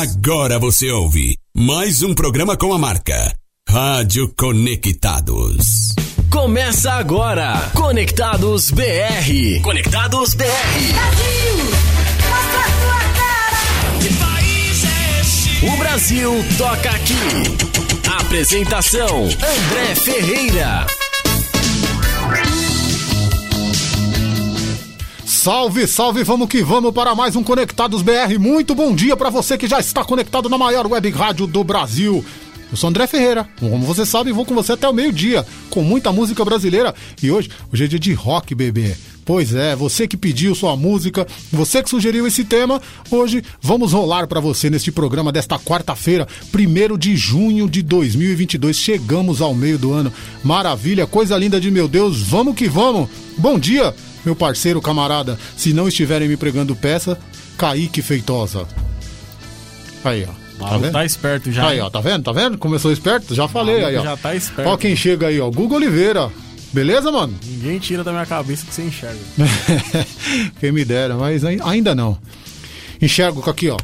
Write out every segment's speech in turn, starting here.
Agora você ouve mais um programa com a marca Rádio Conectados. Começa agora, Conectados BR. Conectados BR. Brasil, mostra a tua cara. Que país é este? O Brasil toca aqui. Apresentação: André Ferreira. Salve, salve, vamos que vamos para mais um Conectados BR. Muito bom dia para você que já está conectado na maior web rádio do Brasil. Eu sou André Ferreira, como você sabe, vou com você até o meio-dia, com muita música brasileira. E hoje, hoje é dia de rock, bebê. Pois é, você que pediu sua música, você que sugeriu esse tema, hoje vamos rolar para você neste programa desta quarta-feira, 1 de junho de 2022. Chegamos ao meio do ano. Maravilha, coisa linda de meu Deus, vamos que vamos. Bom dia, meu parceiro, camarada. Se não estiverem me pregando peça, Kaique Feitosa. Aí, ó. O maluco tá esperto já. Aí, ó, tá vendo? Tá vendo? Começou esperto? Já falei maluco aí, ó. já tá esperto. Ó quem chega aí, ó. Guga Oliveira. Beleza, mano? Ninguém tira da minha cabeça que você enxerga. quem me dera, mas ai- ainda não. Enxergo com aqui, ó.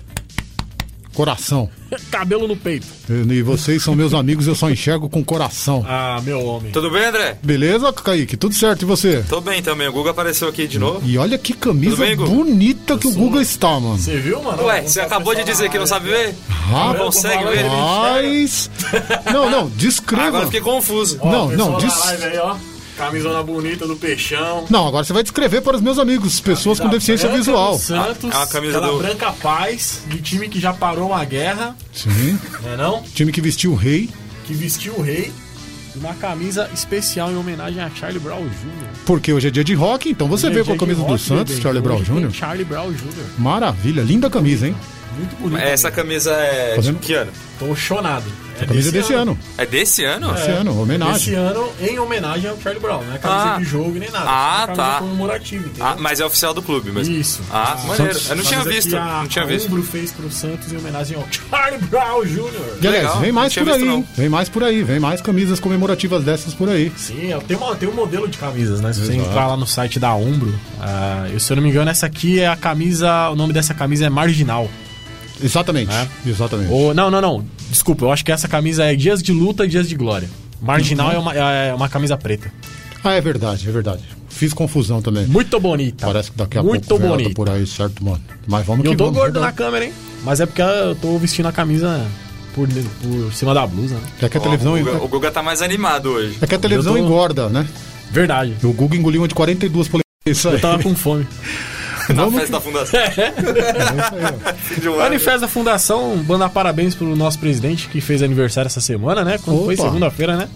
Coração. Cabelo no peito. E vocês são meus amigos, eu só enxergo com coração. Ah, meu homem. Tudo bem, André? Beleza, Kaique? Tudo certo, e você? Tô bem também. O Guga apareceu aqui de novo. E olha que camisa bem, bonita que o Guga está, mano. Você viu, mano? Ué, você acabou de dizer que não sabe ver? Ah, Não consegue ver? Mas. Não, não, descreva. Agora fiquei confuso. Ó, Não, não, aí, ó. Camisona bonita do peixão. Não, agora você vai descrever para os meus amigos, pessoas com deficiência visual. do Santos, Ah, a camisa aquela do- branca paz, de time que já parou uma guerra, Sim. né não? Time que vestiu o rei. Que vestiu o rei. Uma camisa especial em homenagem a Charlie Brown Jr. Porque hoje é dia de rock, então você veio com a camisa do rock, Santos, bebê. Charlie Brown Jr. Charlie Brown Jr. Maravilha, linda camisa, hein? Muito bonito. Essa camisa é vendo? de que ano? Tô chonado. É A camisa desse ano. É desse ano? Esse ano, homenagem. Esse ano, em homenagem ao Charlie Brown. Não é camisa Ah. de jogo nem nada. Ah, é tá. comemorativa, entendeu? Ah, mas é oficial do clube mesmo. Isso. Ah, maneiro. Eu não tinha visto. que a, Não tinha visto. Umbro fez pro Santos em homenagem ao Charlie Brown Jr. E aliás, Legal, vem mais por aí? Vem mais por aí, vem mais camisas comemorativas dessas por aí. Sim, tem, uma, tem um modelo de camisas, né? Se você entrar lá no site da Umbro, ah, eu, se eu não me engano, essa aqui é a camisa. O nome dessa camisa é Marginal. Exatamente, É? exatamente. Ou, não, não, não. Desculpa, eu acho que essa camisa é Dias de Luta e Dias de Glória. Marginal é, uma, é uma camisa preta. Ah, é verdade, é verdade. Fiz confusão também. Muito bonita. Parece que daqui a Muito pouco bonita. por aí, certo, mano? Mas vamos E que eu tô vamos. gordo na verdade. câmera, hein? Mas é porque eu tô vestindo a camisa por, por cima da blusa, né? É que a Ó, televisão, o, Guga, o Guga tá mais animado hoje. é que a televisão Eu tô- engorda, né? Verdade. O Google engoliu uma de 42 polegadas. Isso aí. Eu tava com fome. Na Vamos festa da fundação. Ano. Manifesto da Fundação, mandar parabéns pro nosso presidente que fez aniversário essa semana, né? Quando foi segunda-feira, né?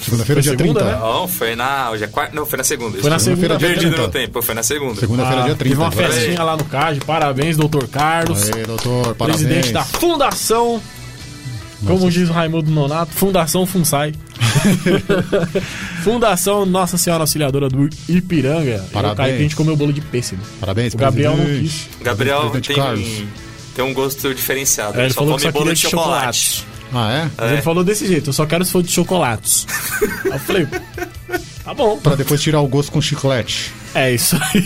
Segunda-feira, Foi dia segunda, 30. né? Não, foi na. Hoje é quarta. Não, foi na segunda. Foi na segunda, dia Perdido 30. no tempo, foi na segunda. Segunda-feira, Ah, dia 30. Teve uma festinha lá no CAD. Parabéns, doutor Carlos. Aí, doutor, parabéns. presidente da Fundação. Como diz o Raimundo Nonato, Fundação FUNSAI. Fundação Nossa Senhora Auxiliadora do Ipiranga. Parabéns. Que a gente comeu bolo de pêssego. Parabéns, O Gabriel não presidente. quis. Gabriel tem Carlos. um, tem um gosto diferenciado. É, ele só falou que só bolo de de chocolate. chocolate. Ah, é? Mas É. ele falou desse jeito, eu só quero se for de chocolates. Aí eu falei, tá bom. Pra depois tirar o gosto com chiclete. É isso aí.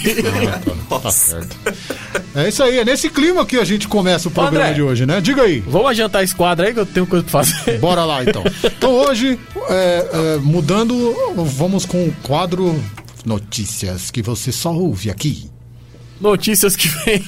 Tá certo. É isso aí, é nesse clima que a gente começa o programa André. de hoje, né? Diga aí. Vamos adiantar esse quadro aí que eu tenho coisa pra fazer. Bora lá, então. Então hoje, é, é, mudando, vamos com o quadro Notícias que você só ouve aqui. Notícias que vem.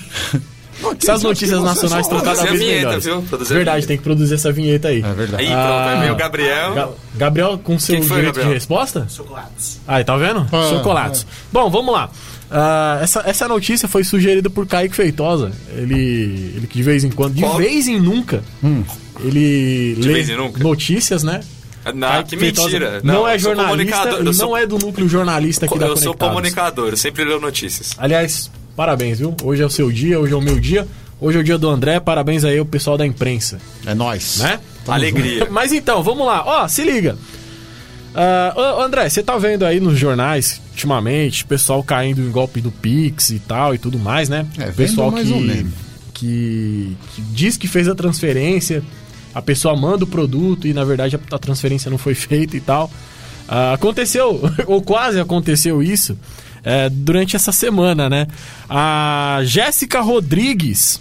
Essas notícias nacionais só estão cada Produzir a vez vinheta, melhores. viu? Produzir Verdade, vinheta. tem que produzir essa vinheta aí. É verdade. Aí pronto, Ah. aí o Gabriel. Ga- Gabriel, com seu Quem foi, direito Gabriel? de resposta? Chocolates. Aí, tá vendo? Ah, Chocolates. Bom, vamos lá. Ah, essa, essa notícia foi sugerida por Kaique Feitosa. Ele, ele que de vez em quando, de vez em nunca, ele De lê vez em nunca? notícias, né? Não, Kaique que Feitosa mentira. Não, é eu sou jornalista eu sou- não é do núcleo jornalista aqui da Eu sou comunicador, eu sempre leio notícias. Aliás, parabéns, viu? Hoje é o seu dia, hoje é o meu dia. Hoje é o dia do André, parabéns aí ao pessoal da imprensa, É nóis. né? Alegria. Mas então, vamos lá. Ó, se liga. Ah, ô, André, você tá vendo aí nos jornais, ultimamente, pessoal caindo em golpe do Pix e tal e tudo mais, né? É, vendo pessoal mais que, ou menos. Que, que diz que fez a transferência, a pessoa manda o produto e na verdade a, transferência não foi feita e tal. Ah, aconteceu, ou quase aconteceu isso, é, durante essa semana, né? A Jéssica Rodrigues,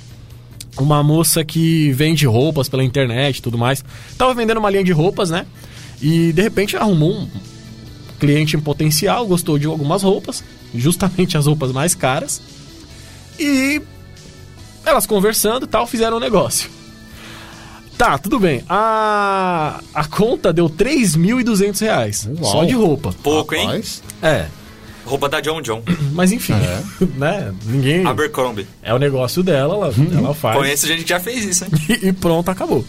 uma moça que vende roupas pela internet e tudo mais. Tava vendendo uma linha de roupas, né? E de repente arrumou um cliente em potencial, gostou de algumas roupas, justamente as roupas mais caras. E elas conversando e tal, fizeram um negócio. Tá, tudo bem. A, a conta deu 3.200 reais. Uau. Só de roupa. Pouco, hein? Rapaz, É. Roupa da John John. Mas enfim, É. né? Ninguém. Abercrombie. É o negócio dela, ela, ela faz. Conheço gente que já fez isso, hein? e pronto, acabou.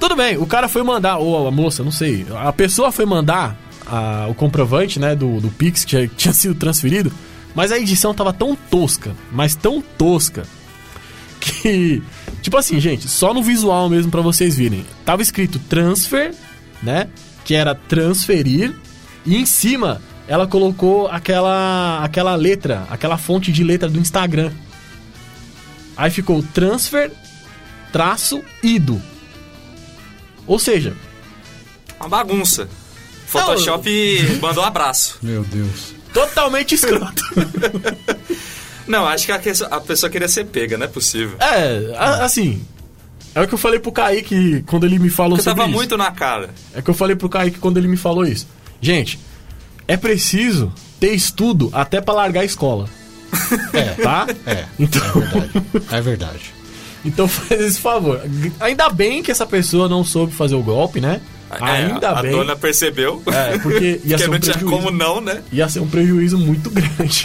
Tudo bem, o cara foi mandar, ou a moça, não sei, a pessoa foi mandar a- o comprovante, né, do, do Pix que já tinha sido transferido, mas a edição tava tão tosca, mas tão tosca, que, tipo assim, gente, só no visual mesmo pra vocês virem. Tava escrito transfer, né, que era transferir, e em cima ela colocou aquela, aquela letra, aquela fonte de letra do Instagram. Aí ficou transfer traço ido. Ou seja, Uma bagunça. Photoshop mandou um abraço. meu Deus. totalmente escroto. Não, acho que a, pessoa queria ser pega, não é possível. é, a- assim. É o que eu falei pro Kaique quando ele me falou Porque sobre tava isso. muito na cara. É o que eu falei pro Kaique quando ele me falou isso. Gente, é preciso ter estudo até pra largar a escola. É, Tá? é. Então, É verdade. É verdade. então faz esse favor. Ainda bem que essa pessoa não soube fazer o golpe, né? Ainda É, a bem. dona perceu. É, porque ia Porque ser um não tinha prejuízo. como não, né? ia ser um prejuízo muito grande.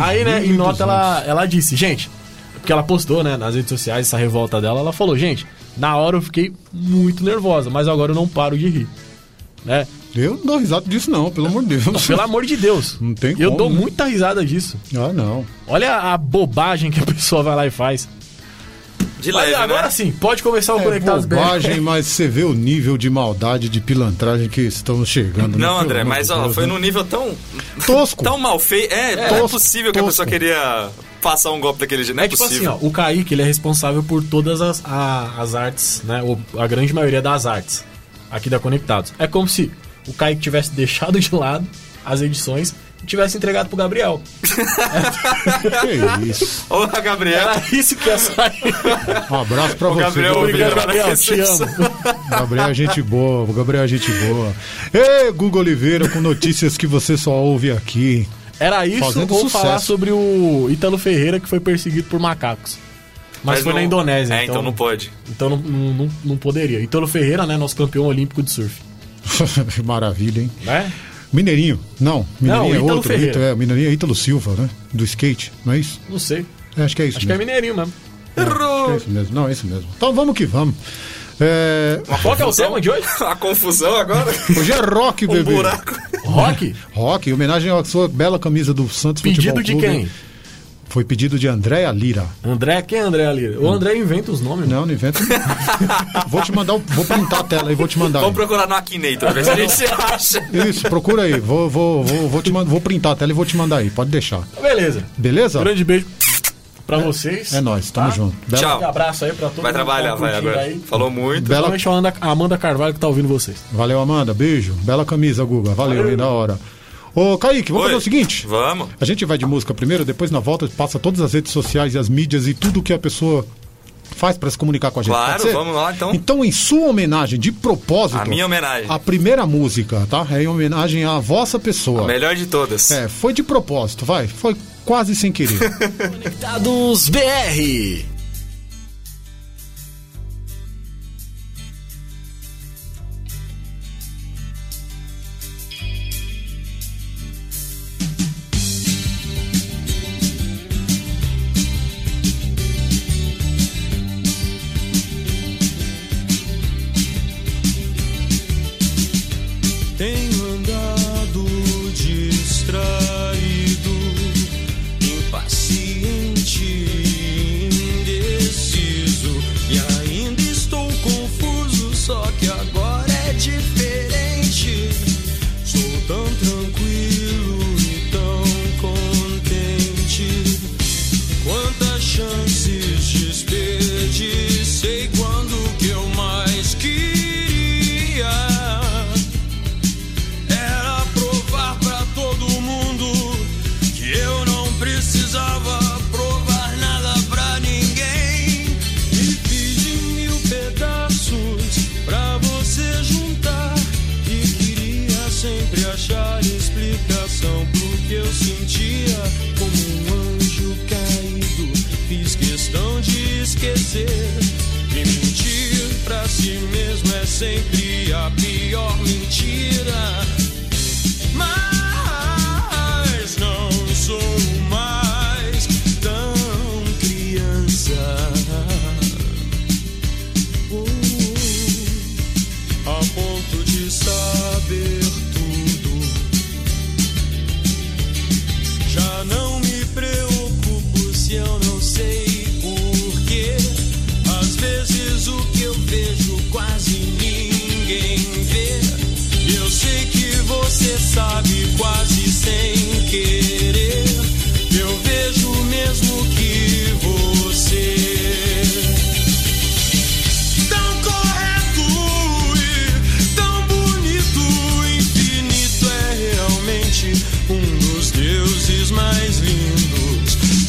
Aí, né, em nota ela, ela disse, gente, porque ela postou, né, nas redes sociais essa revolta dela, ela falou, gente, na hora eu fiquei muito nervosa, mas agora eu não paro de rir. Né? Eu não dou risada disso, não, pelo amor de Deus. Pelo amor de Deus. Não tem Eu como, dou né? muita risada disso. Ah, não. Olha a bobagem que a pessoa vai lá e faz. De Mas leve, agora né? sim, pode começar o É Conectados BR. bobagem, mas você vê o nível de maldade, de pilantragem que estamos chegando. né? Não, Pelo André, mas ó, foi né? num nível tão. Tosco. tão mal feito. É, não é tosco, possível que a pessoa tosco. queria passar um golpe daquele jeito. Não é, É tipo assim, possível. ó, o Kaique ele é responsável por todas as, a- as artes, né? Ou a grande maioria das artes aqui da Conectados. É como se o Kaique tivesse deixado de lado as edições e tivesse entregado pro Gabriel. Que isso. Ô, Gabriel. Era isso que ia sair. Um abraço pra você. Gabriel, Gabriel. Gabriel, te amo. Gabriel é gente boa, Gabriel é gente boa. Ei, Google Oliveira, com notícias que você só ouve aqui. Era isso Fazendo ou sucesso. falar sobre o Ítalo Ferreira que foi perseguido por macacos. Mas, foi não- na Indonésia, É, então, então não pode. então não, não, não- poderia. Ítalo Ferreira, né, nosso campeão olímpico de surf, Maravilha, hein? né? Mineirinho. Não, Mineirinho Não, é outro. Ferreira. Ítalo- é, Mineirinho é Ítalo Silva, né? Do skate, não é isso? Não sei. É, acho que é isso Acho que é mesmo. mineirinho mesmo. Acho que é isso mesmo. Não, é isso mesmo. Então vamos que vamos. É, Qual que é o tema de hoje? A confusão agora. Hoje é rock, um bebê. buraco. Rock? Rock, em homenagem à sua bela camisa do Santos Pedido Futebol de Clube. quem? Foi pedido de Andréa Lira. André? Quem é André ali? O André inventa os nomes. né? Não, não inventa. vou te mandar, vou printar a tela e vou te mandar. Vamos procurar no Akinator, ver se a gente acha. Isso, procura aí. Vou, vou, vou, vou, te mandar, vou printar a tela e vou te mandar aí. Pode deixar. Beleza. Beleza? Grande beijo pra vocês. É nóis, tamo Tá? junto. Bela, Tchau. Um abraço aí pra todo Vai mundo trabalhar, tá vai agora. Aí. Falou muito. Bela- Principalmente a Amanda, Carvalho que tá ouvindo vocês. Valeu, Amanda. Beijo. Bela camisa, Guga. Valeu, aí, da hora. Ô, Kaique, vamos Oi. fazer o seguinte. Vamos. A gente vai de música primeiro, depois na volta passa todas as redes sociais e as mídias e tudo que a pessoa faz pra se comunicar com a gente. Claro, vamos lá, então. Então, em sua homenagem, de propósito, A minha homenagem. a primeira música, tá? É em homenagem à vossa pessoa. A melhor de todas. É, foi de propósito, vai. Foi quase sem querer. Conectados BR.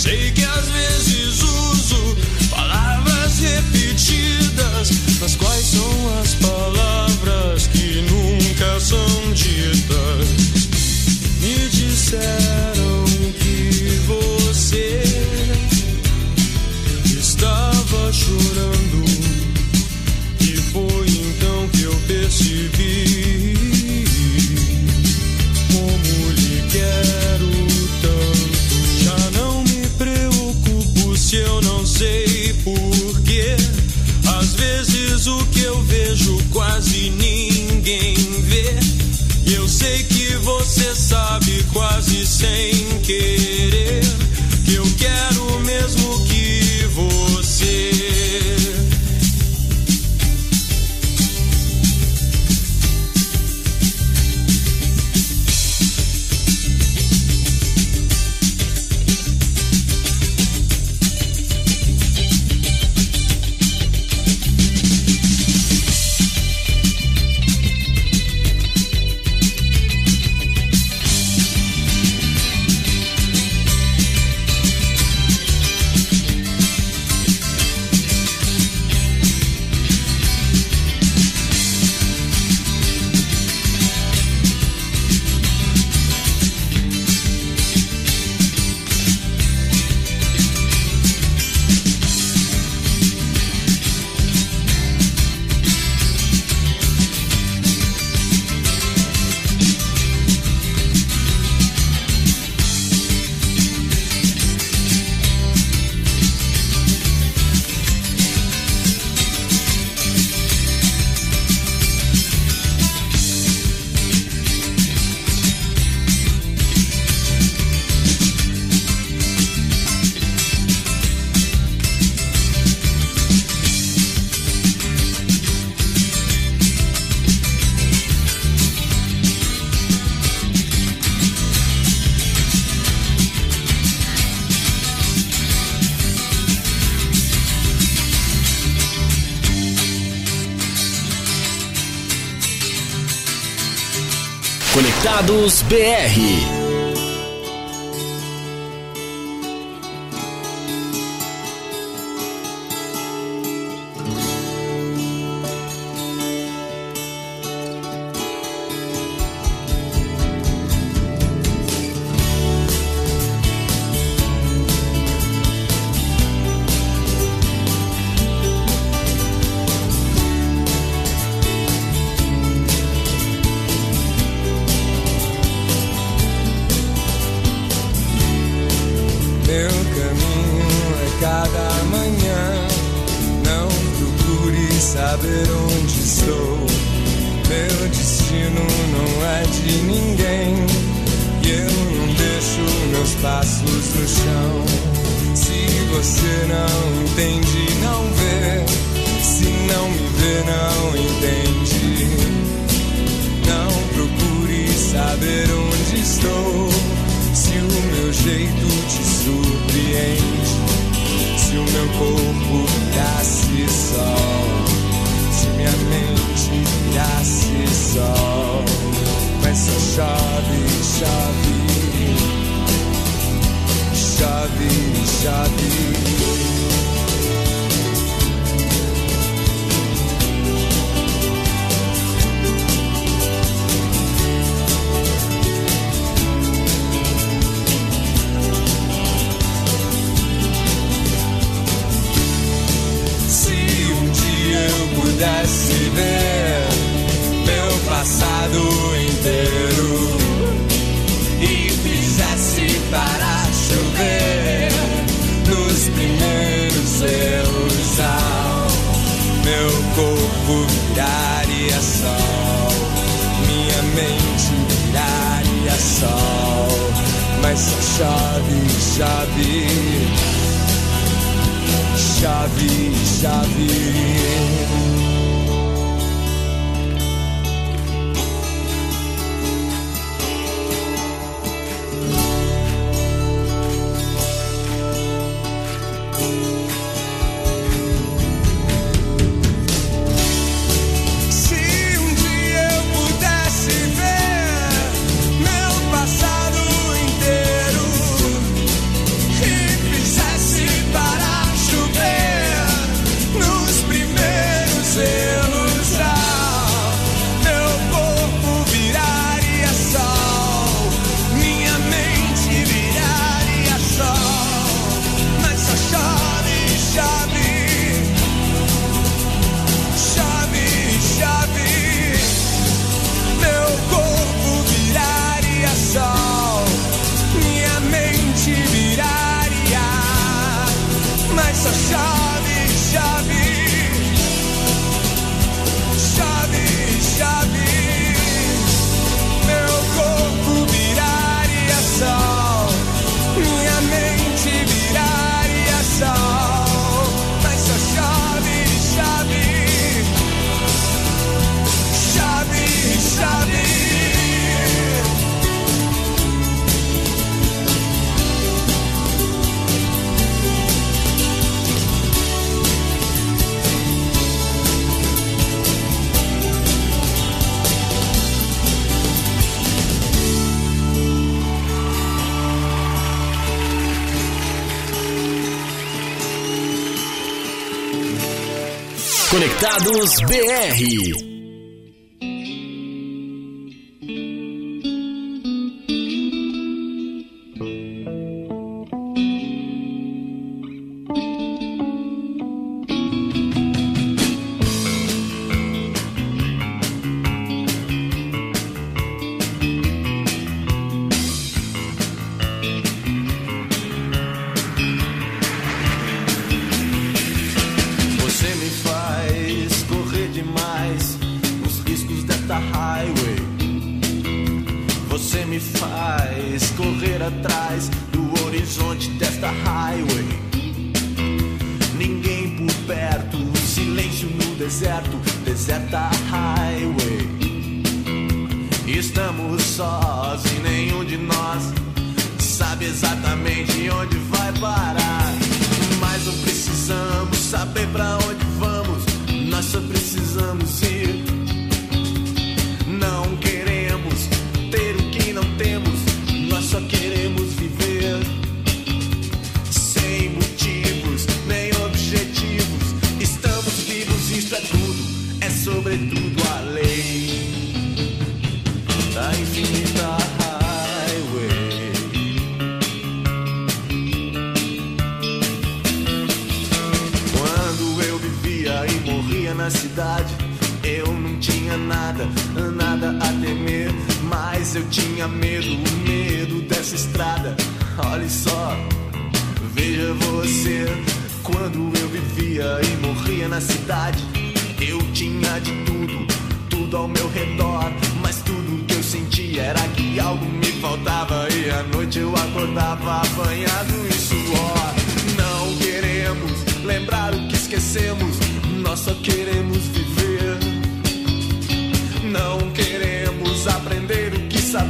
Lindos. Sei BR. Conectados BR.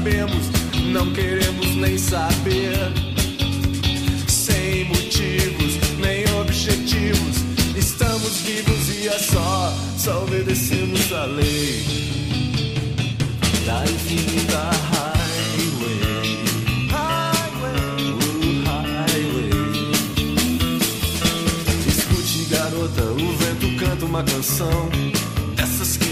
sabemos, não queremos nem saber. Sem motivos, nem objetivos, estamos vivos e é só, só obedecemos a lei. Da infinita canta uma canção.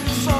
Vejo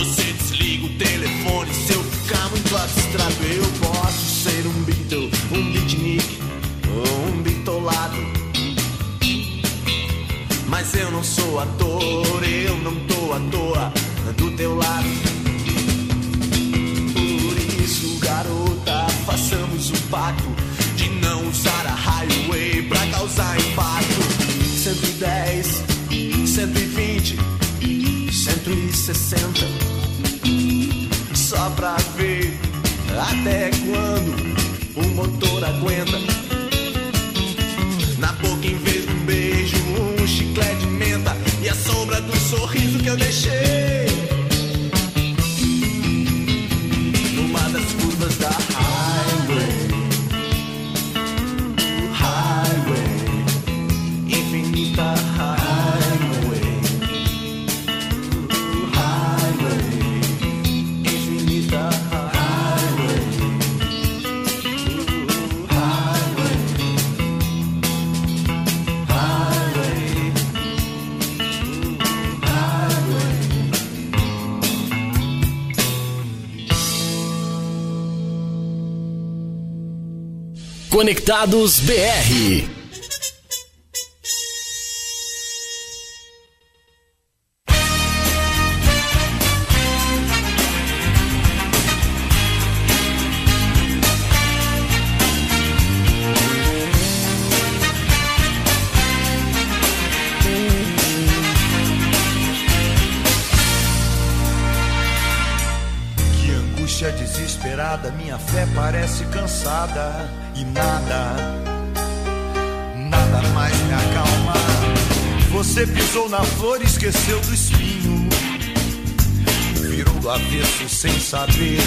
Você desliga o telefone se eu ficar muito abstrato. Eu posso ser um Beatle, um beatnik ou um bitolado. Mas eu não sou ator, eu não tô à toa do teu lado. Por isso, garota, façamos um pacto de não usar a highway pra causar impacto. 110, 120, 160. Só pra ver até quando o motor aguenta. Na boca, em vez de um beijo, um chiclete de menta e a sombra do sorriso que eu deixei. Conectados BR. Saber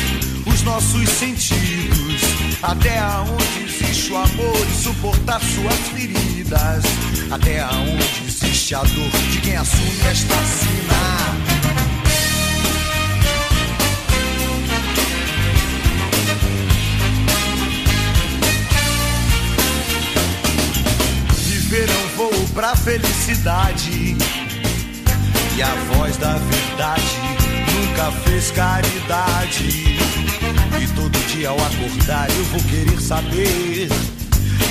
os nossos sentidos. Até aonde existe o amor e suportar suas feridas, até aonde existe a dor de quem assume esta sina. Viver é voo pra felicidade. E a voz da verdade nunca fez caridade. E todo dia ao acordar eu vou querer saber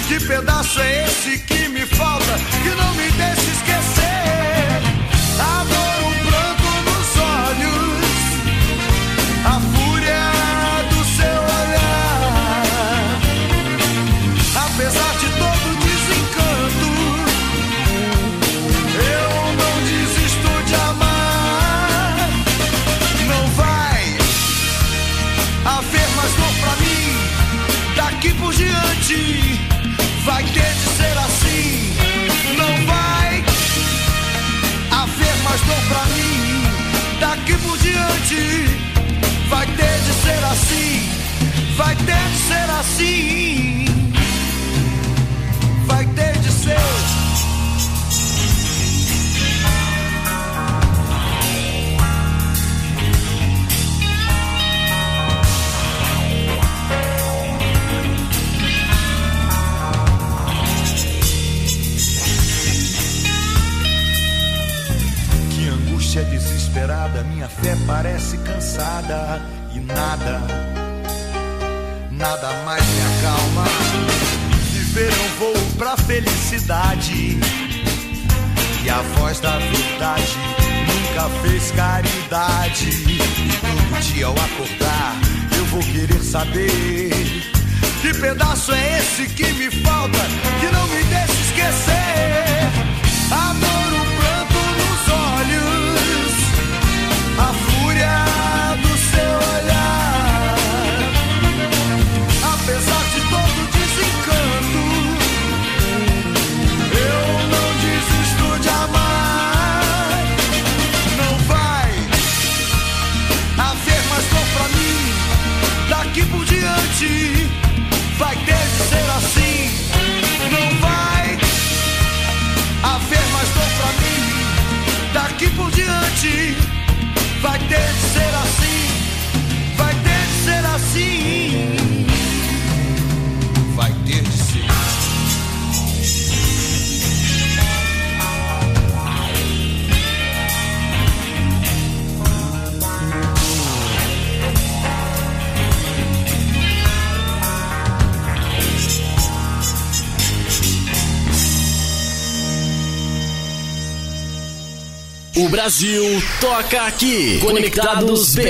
que pedaço é esse que me falta, que não me deixa esquecer. A Brasil toca aqui. Conectados BR.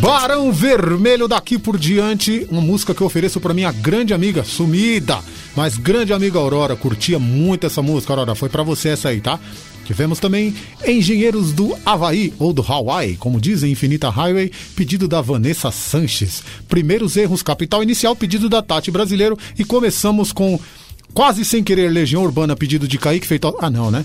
Barão Vermelho daqui por diante, uma música que eu ofereço pra minha grande amiga, sumida, mas grande amiga Aurora, curtia muito essa música, Aurora, foi pra você essa aí, tá? Tivemos também Engenheiros do Havaí, ou do Hawaii, como dizem Infinita Highway, pedido da Vanessa Sanches. Primeiros erros, capital inicial, pedido da Tati Brasileiro, e começamos com Quase sem querer, Legião Urbana, pedido de Kaique feito. Ah, não, né?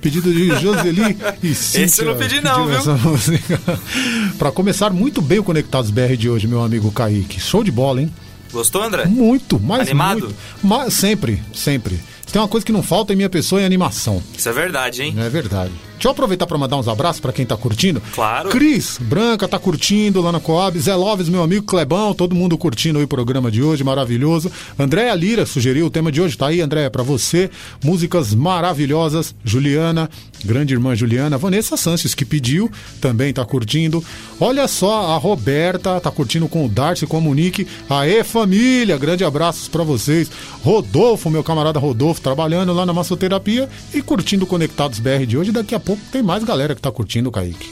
Pedido de Joseli e Cíntia. Esse eu não pedi não, viu? pra começar muito bem o Conectados BR de hoje, meu amigo Kaique. Show de bola, hein? Gostou, André? Muito, mas Animado? muito. Mas, sempre, sempre. Tem uma coisa que não falta em minha pessoa é animação. Isso é verdade, hein? É verdade. Deixa eu aproveitar pra mandar uns abraços pra quem tá curtindo. Claro. Cris Branca tá curtindo lá na Coab. Zé Loves, meu amigo Clebão, todo mundo curtindo aí o programa de hoje, maravilhoso. Andréa Lira sugeriu o tema de hoje. Tá aí, Andréa, pra você. Músicas maravilhosas. Juliana, grande irmã Juliana. Vanessa Sanches, que pediu, também tá curtindo. Olha só, a Roberta tá curtindo com o Darcy, com a Monique. Aê, família! Grande abraços pra vocês. Rodolfo, meu camarada Rodolfo, trabalhando lá na massoterapia e curtindo Conectados BR de hoje. Daqui a pouco tem mais galera que tá curtindo Kaique.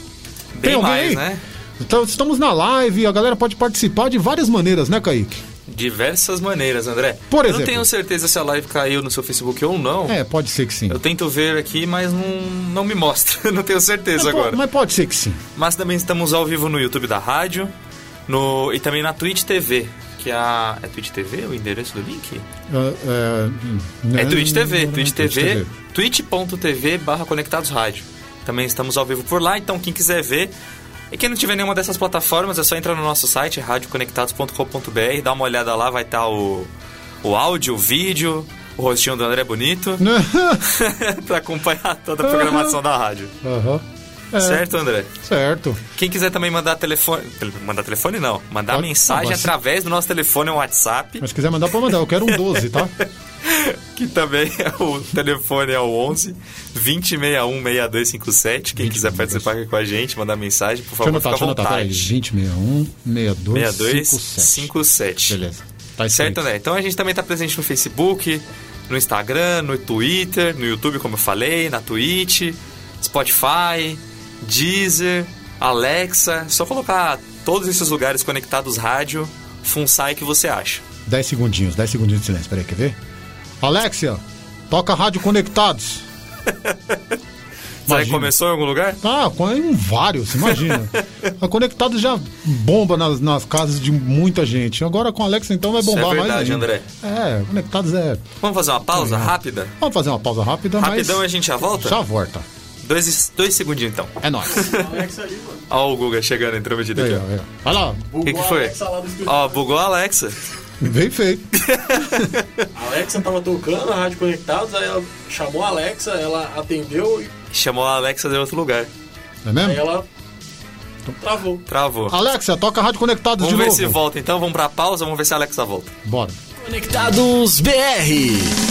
Bem alguém mais, aí? né? Então, estamos na live, a galera pode participar de várias maneiras, né, Kaique? Diversas maneiras, André. Por Eu não exemplo? tenho certeza se a live caiu no seu Facebook ou não. É, pode ser que sim. Eu tento ver aqui, mas não, não me mostra. não tenho certeza Mas po- agora. Mas pode ser que sim. Mas também estamos ao vivo no YouTube da rádio no, e também na Twitch TV. Que é a. É Twitch TV o endereço do link? É, é, É Twitch TV. Twitch Twitch TV. twitch.tv barra Conectados Rádio. Também estamos ao vivo por lá, então quem quiser ver. E quem não tiver nenhuma dessas plataformas, é só entrar no nosso site, radioconectados.com.br, dá uma olhada lá, vai estar o, o áudio, o vídeo, o rostinho do André Bonito, pra acompanhar toda a programação da rádio. Aham. É, Certo, André? Certo. Quem quiser também mandar telefone. tele- Mandar telefone não. Mandar Pode- mensagem mas- através do nosso telefone ou WhatsApp, Mas se quiser mandar, pode mandar. Eu quero um 12, tá? que também é o telefone é o 11 2061 6257. Quem quiser participar aqui com a gente, mandar mensagem, por Deixa eu favor, anotar, fica deixa eu à anotar. Peraí. vontade. 2061 6257. 6257. Beleza. Tá. Certo, André? Então a gente também está presente no Facebook, no Instagram, no Twitter, no YouTube, como eu falei, na Twitch, Spotify, Deezer, Alexa. É só colocar todos esses lugares conectados rádio, Funsai que você acha. 10 segundinhos, 10 segundinhos de silêncio. Peraí, quer ver? Alexia, toca Rádio Conectados. Imagina. começou em algum lugar? Ah, com- em vários, imagina. a Conectados já bomba nas, nas casas de muita gente. Agora com a Alexa, então vai Isso é bombar mais verdade, ainda. André. É, Conectados é... Vamos fazer uma pausa Legal. rápida? Vamos fazer uma pausa rápida, Rapidão mas... a gente já volta? Já volta. Dois, dois segundinhos então. É nóis. Ó o Guga chegando, intrometido aqui. Ó. Vai lá, O que, que foi? Ó, bugou a Alexa. bem feito. A Alexa tava tocando a Rádio Conectados, aí ela chamou a Alexa, ela atendeu e Chamou a Alexa de outro lugar. É aí mesmo? ela travou. Travou. Alexa, toca a Rádio Conectados Vamos de ver novo. se volta então, vamos pra pausa, vamos ver se a Alexa volta. Bora. Conectados BR.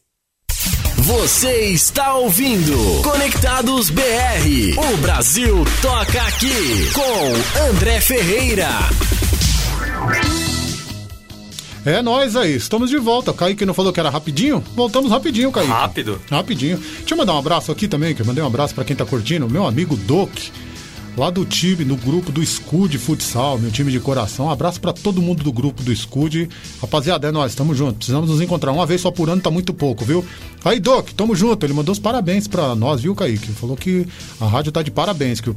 Você está ouvindo Conectados BR. O Brasil toca aqui com André Ferreira. É nós aí, estamos de volta. O Kaique não falou que era rapidinho? Voltamos rapidinho, Kaique. Rápido? Rapidinho. Deixa eu mandar um abraço aqui também, que eu mandei um abraço pra quem tá curtindo. Meu amigo Doc, lá do time, no grupo do Scud Futsal, meu time de coração. Um abraço pra todo mundo do grupo do Scud. Rapaziada, é nós, tamo junto. Precisamos nos encontrar uma vez só por ano, tá muito pouco, viu? Aí, Doc, tamo junto. Ele mandou os parabéns pra nós, viu, Kaique? Falou que a rádio tá de parabéns, que o-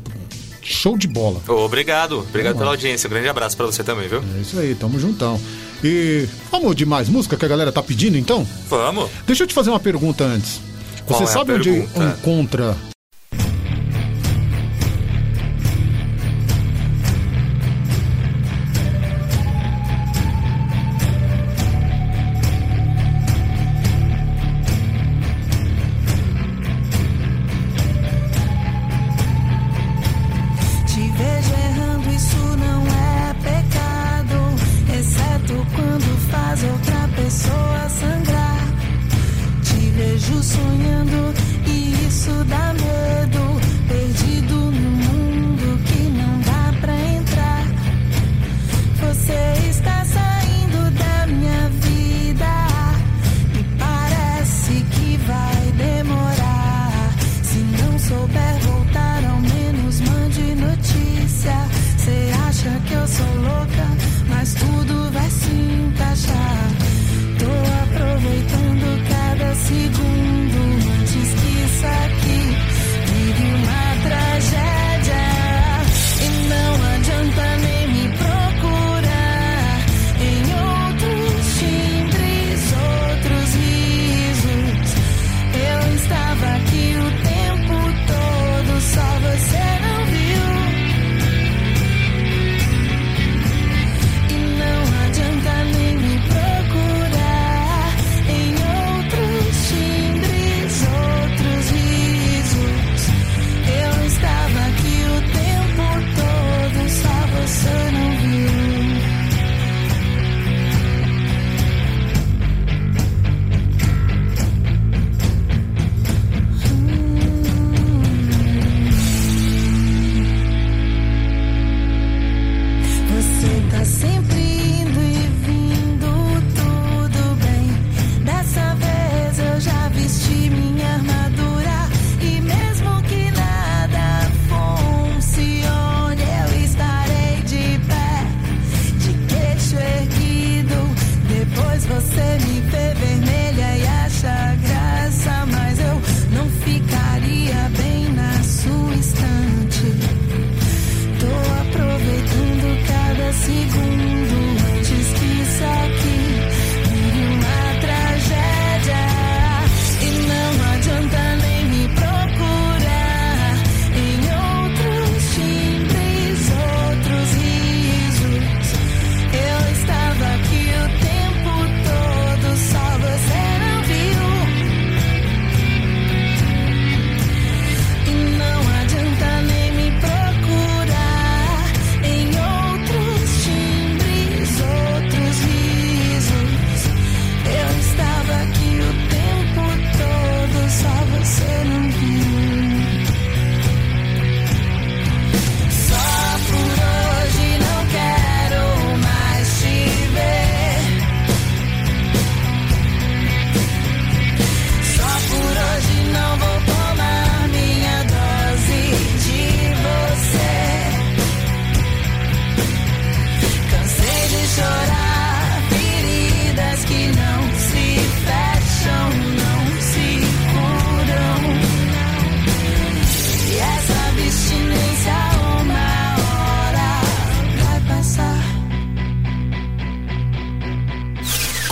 show de bola. Obrigado. Obrigado pela audiência. Grande abraço pra você também, viu? É isso aí, tamo juntão. E vamos de mais música que a galera tá pedindo, então? Vamos. Deixa eu te fazer uma pergunta antes. Qual Você é sabe onde pergunta? encontra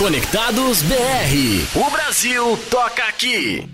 Conectados BR. O Brasil toca aqui.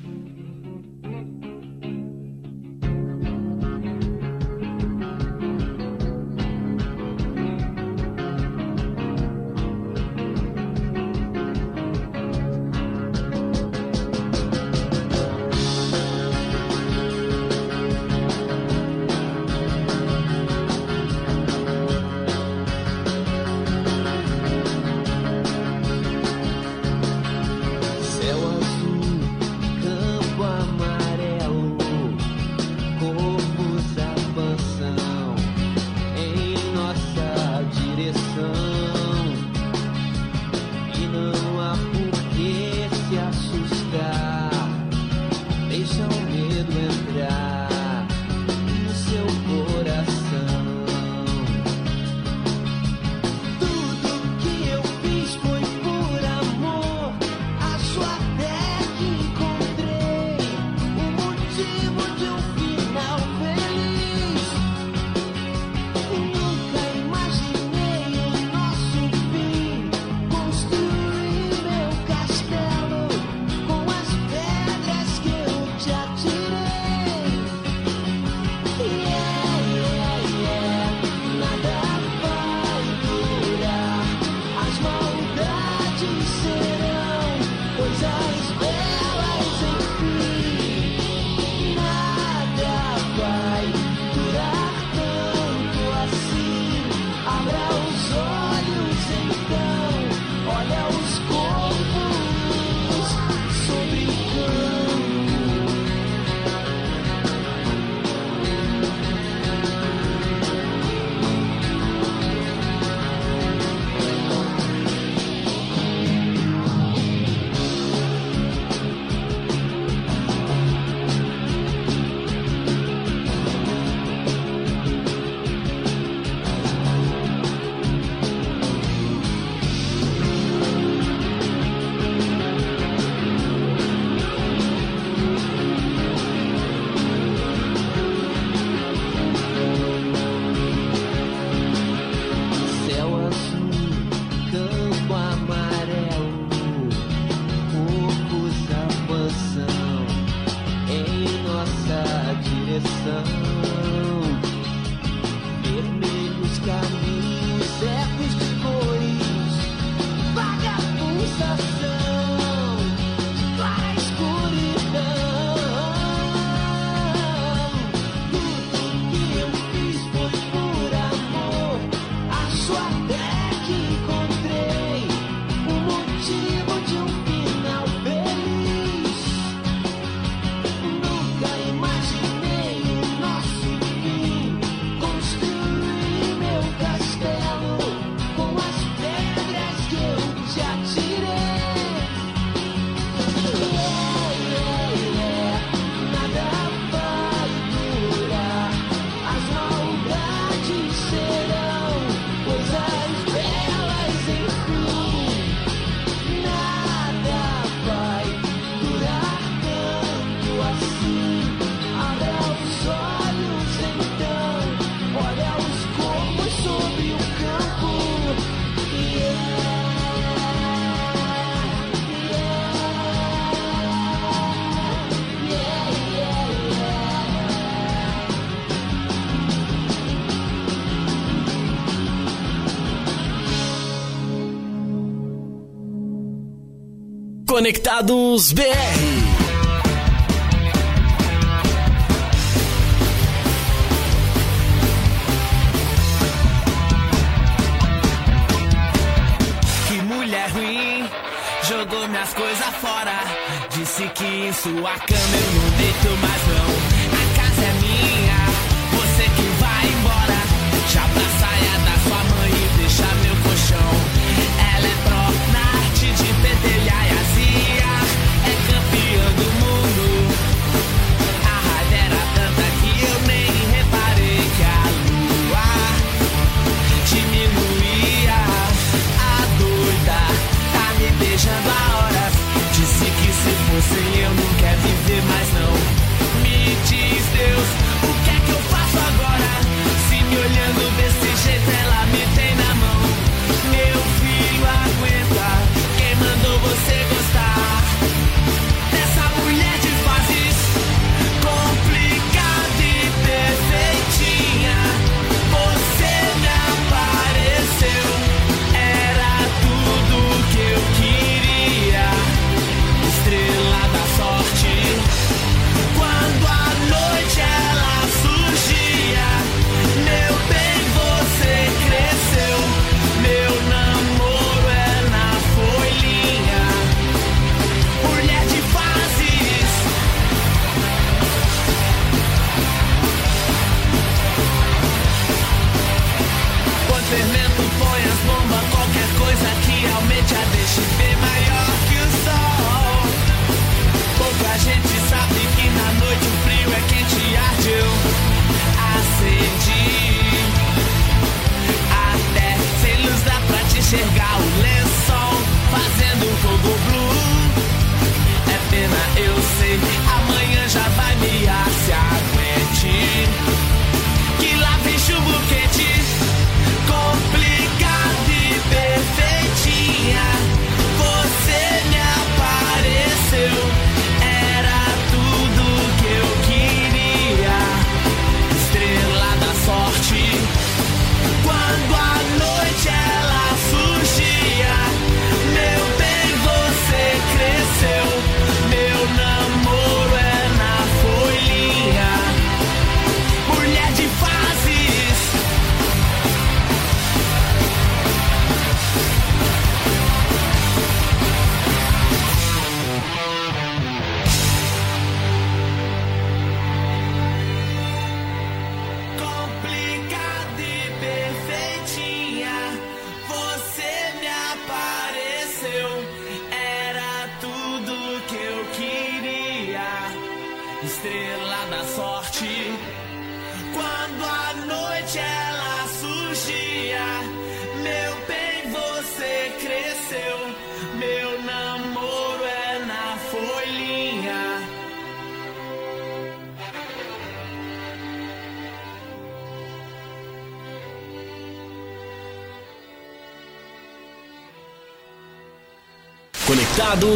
Conectados BR.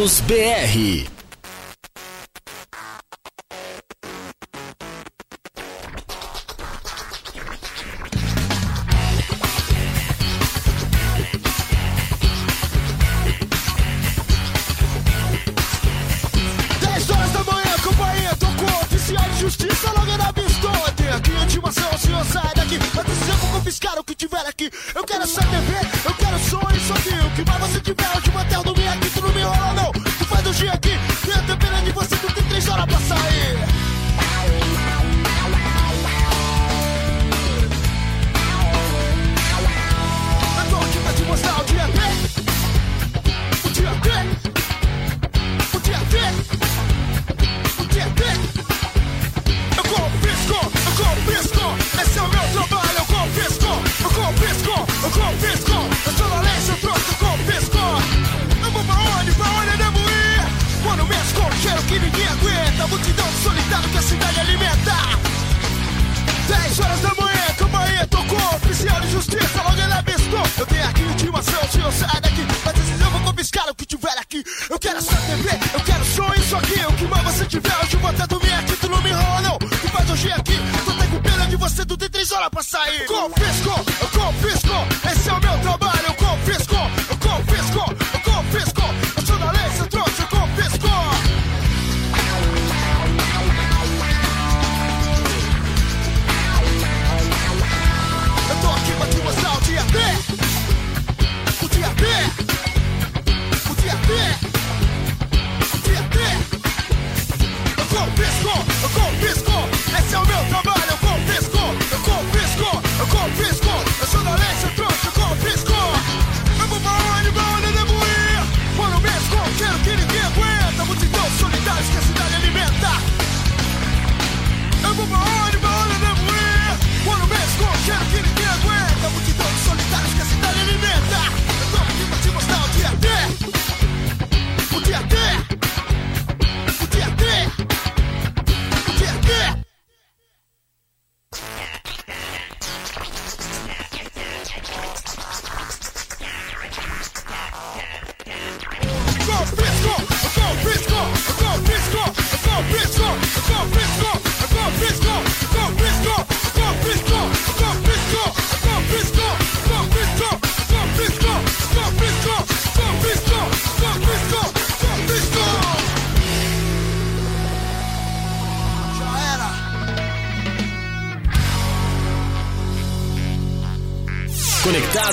News BR. essa TV. Eu quero só isso aqui. O que mal você tiver, hoje tá eu vou até dormir aqui. Tu não me enrola, não. Que faz hoje aqui. Tu tá com pena de você, tu tem três horas pra sair. Confisco, eu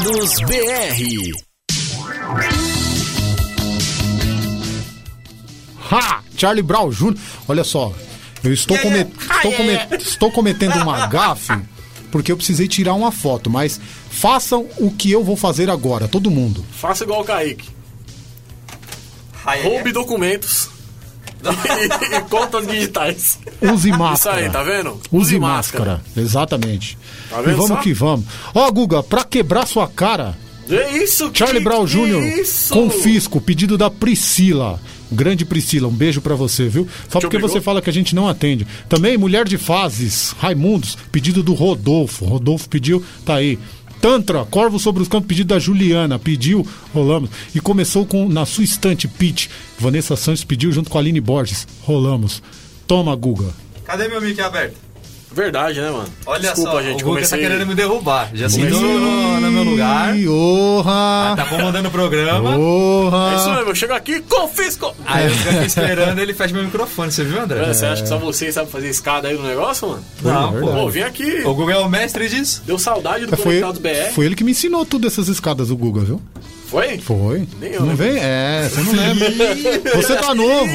dos BR. Ha! Charlie Brown Jr. Olha só, eu estou, comet... estou, comet... estou cometendo uma gafe porque eu precisei tirar uma foto, mas façam o que eu vou fazer agora, todo mundo. Faça igual o Kaique. Roube documentos e, e contas digitais. Use Isso máscara. aí, tá vendo? Use máscara. Exatamente. Tá e vendo vamos só? que vamos. Ó, Guga, pra quebrar sua cara, É isso, Charlie que- Brown Jr. Isso. confisco, pedido da Priscila. Grande Priscila, um beijo pra você, viu? Só porque obrigou? você fala que a gente não atende. Também Mulher de Fases, Raimundos, pedido do Rodolfo. Rodolfo pediu, tá aí. Tantra, Corvo sobre os Campos, pedido da Juliana, pediu, rolamos. E começou com Na Sua Estante, Pitch. Vanessa Santos pediu junto com a Aline Borges, rolamos. Toma, Guga. Cadê meu mic aberto? Verdade, né, mano? Olha Desculpa, só, gente, o Guga comecei... tá querendo me derrubar. Já sentou no, no meu lugar. Orra! Tá comandando o programa. Orra! É isso mesmo, eu chego aqui, confisco! Aí eu fico aqui esperando ele fecha meu microfone, você viu, André? Mano, Você acha que só você sabe fazer escada aí no negócio, mano? Não, É pô. Pô, vem aqui. O Guga é o mestre disso. Deu saudade do É, Foi, Conectados BR. foi ele que me ensinou tudo essas escadas, o Guga, viu? Foi? Foi. Nem eu não lembro. vem? É, você não lembra. você tá novo.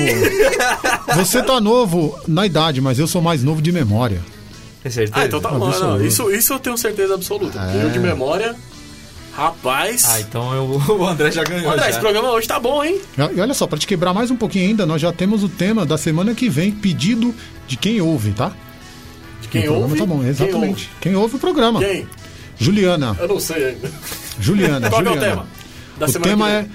Você tá novo na idade, mas eu sou mais novo de memória. Tem certeza? Ah, então tá bom. Não, isso, isso eu tenho certeza absoluta. É. eu de memória, rapaz. Ah, então eu- o André já ganhou. André, já. esse programa hoje tá bom, hein? E olha só, pra te quebrar mais um pouquinho ainda, nós já temos o tema da semana que vem, pedido de quem ouve, tá? De quem o programa ouve. tá bom, quem exatamente. Quem ouve, o programa. ouve? Quem? Juliana. Eu não sei ainda. Juliana, Qual que é o Juliana. tema? Da o tema é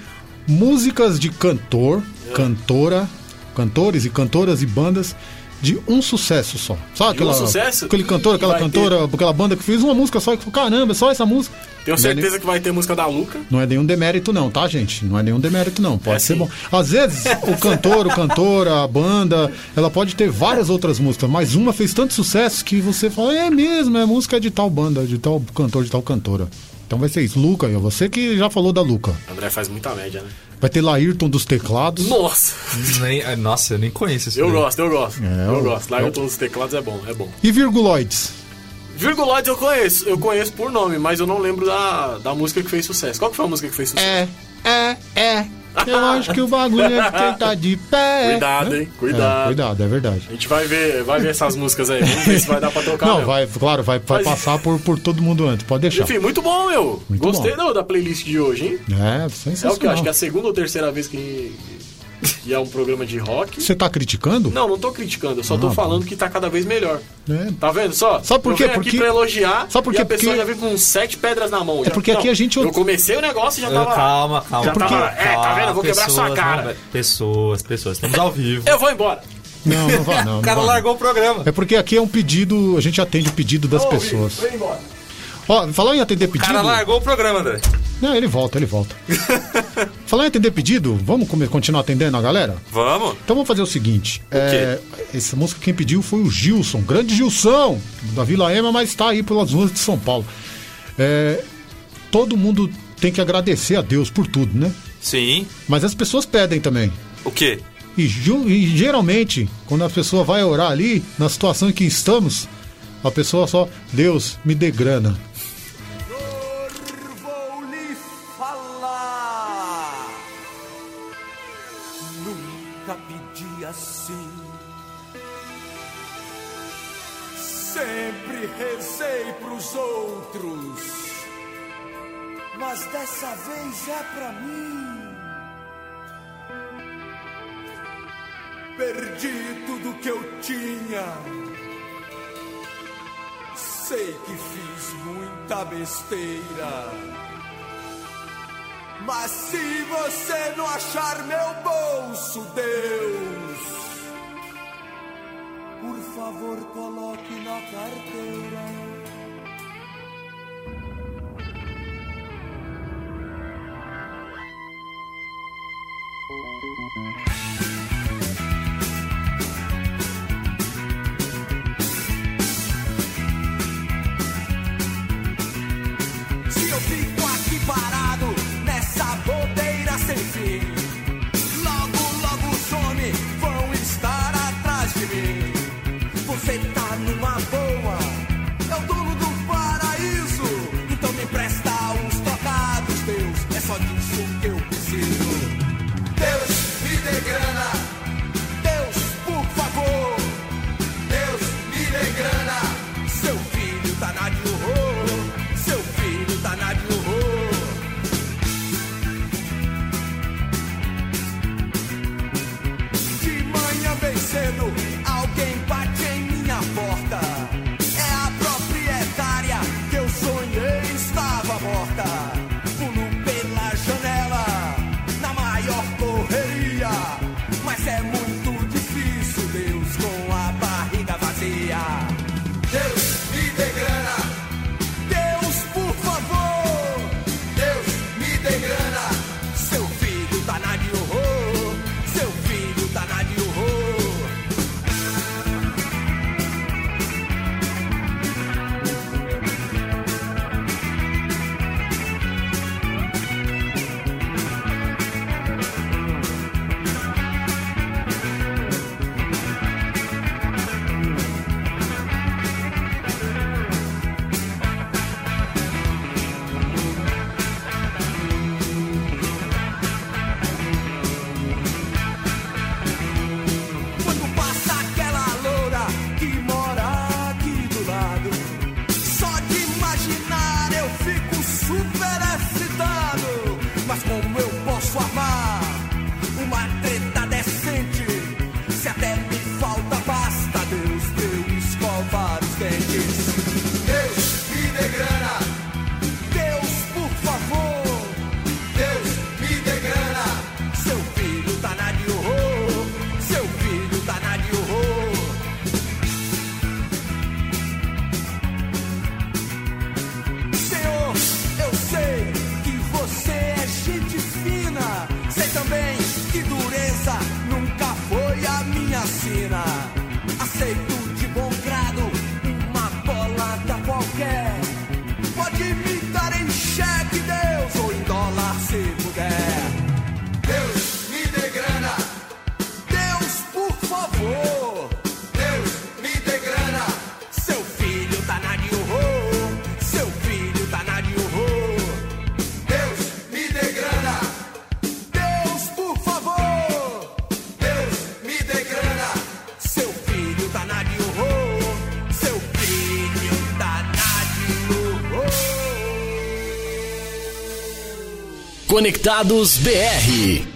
músicas de cantor, cantora, cantores e cantoras e bandas de um sucesso só. Sabe De um aquela, sucesso? aquele cantor, aquela cantora, aquela banda que fez uma música só e falou, caramba, é só essa música. Tenho certeza que vai ter música da Luca. Não é nenhum demérito não, tá, gente? Não é nenhum demérito não, pode É ser sim. bom. Às vezes, o cantor, o cantora, a banda, ela pode ter várias outras músicas, mas uma fez tanto sucesso que você fala, é mesmo, é música de tal banda, de tal cantor, de tal cantora. Então vai ser isso. Luca, ó, você que já falou da Luca. André faz muita média, né? Vai ter Laírton dos teclados. Nossa! Nem- ah, nossa, eu nem conheço esse Eu daí. gosto, eu gosto. É, eu eu- gosto. Larga eu- todos os teclados é bom, é bom. E Virguloides? Virguloides eu conheço, eu conheço por nome, mas eu não lembro da, da música que fez sucesso. Qual que foi a música que fez sucesso? É, é, é. Eu acho que o bagulho é quem tá de pé. Cuidado, Né? hein? Cuidado. É, cuidado, é verdade. A gente vai ver, vai ver essas músicas aí. Vamos ver se vai dar pra tocar. Não, mesmo. vai, claro, vai, vai Mas- passar por, por todo mundo antes, pode deixar. Enfim, muito bom, meu. Muito Gostei bom. do- da playlist de hoje, hein? É, É sensacional. o que eu acho que é a segunda ou terceira vez que, que é um programa de rock. Você tá criticando? Não, não tô criticando, eu só tô Ah, falando que tá cada vez melhor. É. Tá vendo só? Sabe por eu quê? aqui Porque- pra elogiar Sabe por e quê? a pessoa Porque- já vem com sete pedras na mão. já- porque aqui a gente- Eu comecei o negócio e já tava... Calma, calma. Já tava- calma, é, tá vendo? Eu vou quebrar sua pessoas, cara. não, Pessoas, pessoas. Estamos ao vivo. Eu vou embora. Não, não vai não. O não cara vai. largou o programa. É porque aqui é um pedido, a gente atende o pedido das Ô, pessoas. Vem embora. Ó, falar em atender O pedido. cara largou o programa, André. Não, ele volta, ele volta. falar em atender pedido, vamos continuar atendendo a galera? Vamos. Então vamos fazer o seguinte. é, essa música quem pediu foi o Gilson, grande Gilson, da Vila Ema, mas está aí pelas ruas de São Paulo. É, todo mundo tem que agradecer a Deus por tudo, né? Sim. Mas as pessoas pedem também. O quê? E, e geralmente, quando a pessoa vai orar ali, na situação em que estamos, a pessoa só, Deus, me dê grana. Dessa vez é pra mim. Perdi tudo que eu tinha. Sei que fiz muita besteira. Mas se você não achar meu bolso, Deus, por favor, coloque na carteira. Se Conectados BR.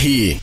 BR.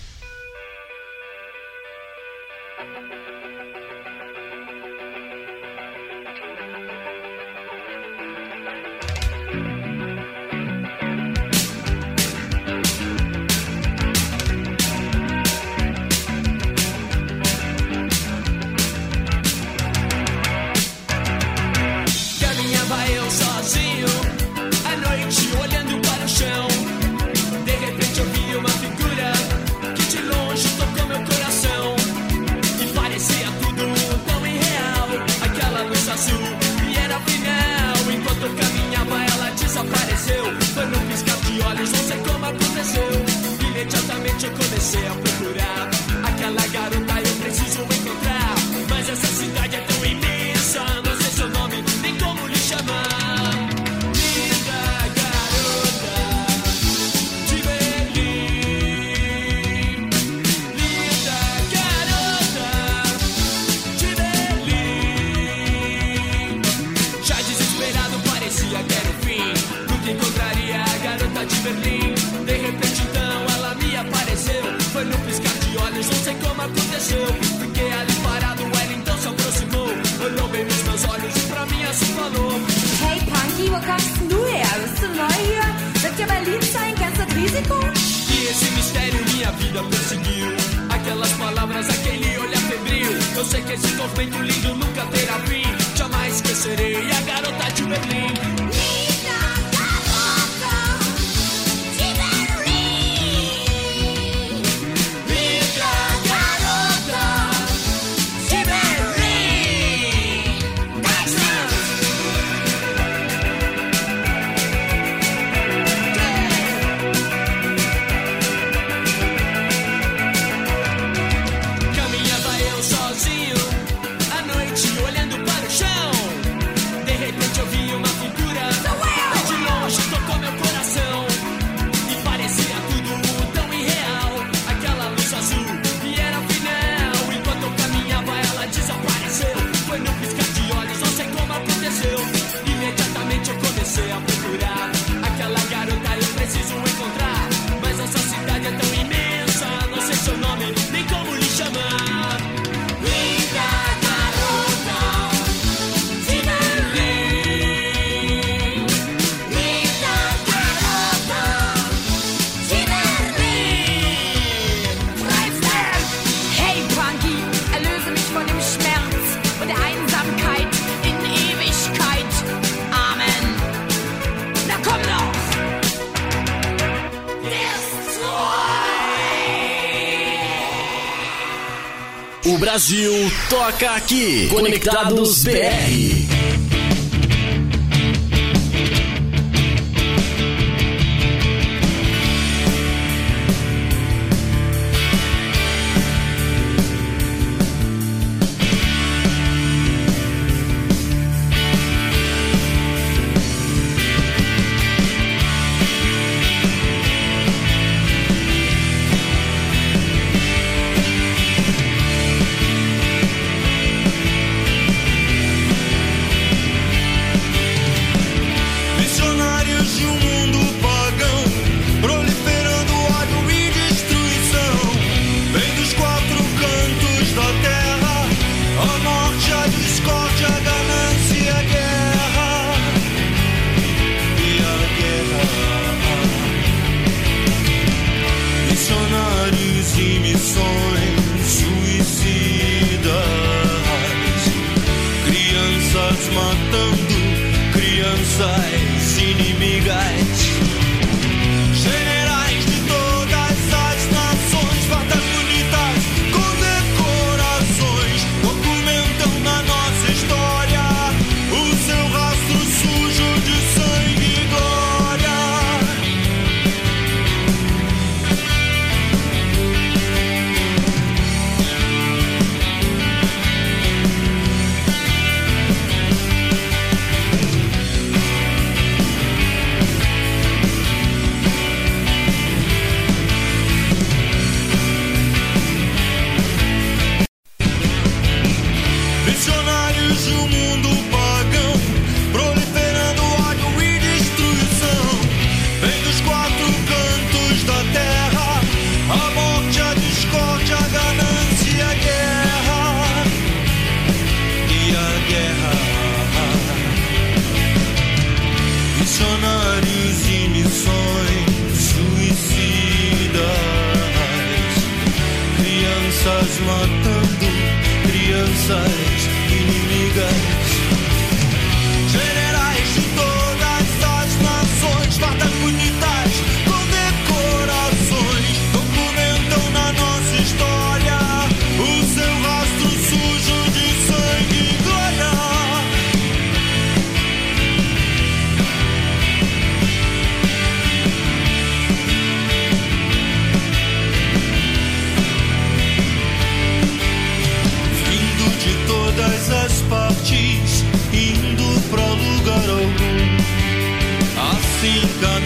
Brasil toca aqui. Conectados BR.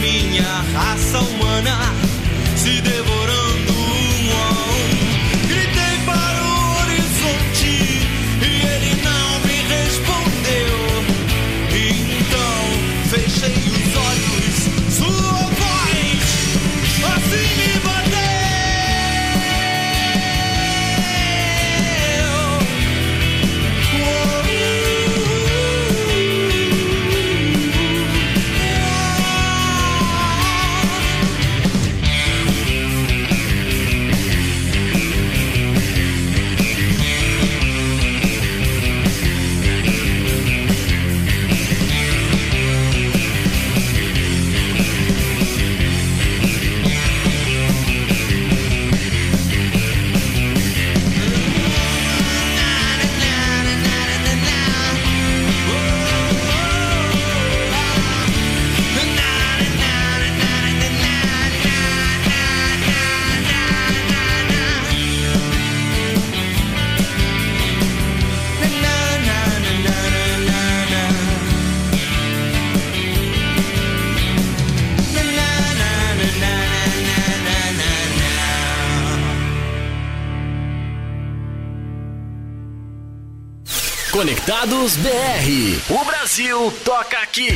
minha raça humana se devolve. Conectados BR. O Brasil toca aqui.